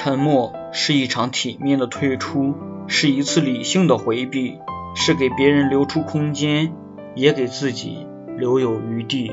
沉默是一场体面的退出是一次理性的回避是给别人留出空间也给自己留有余地。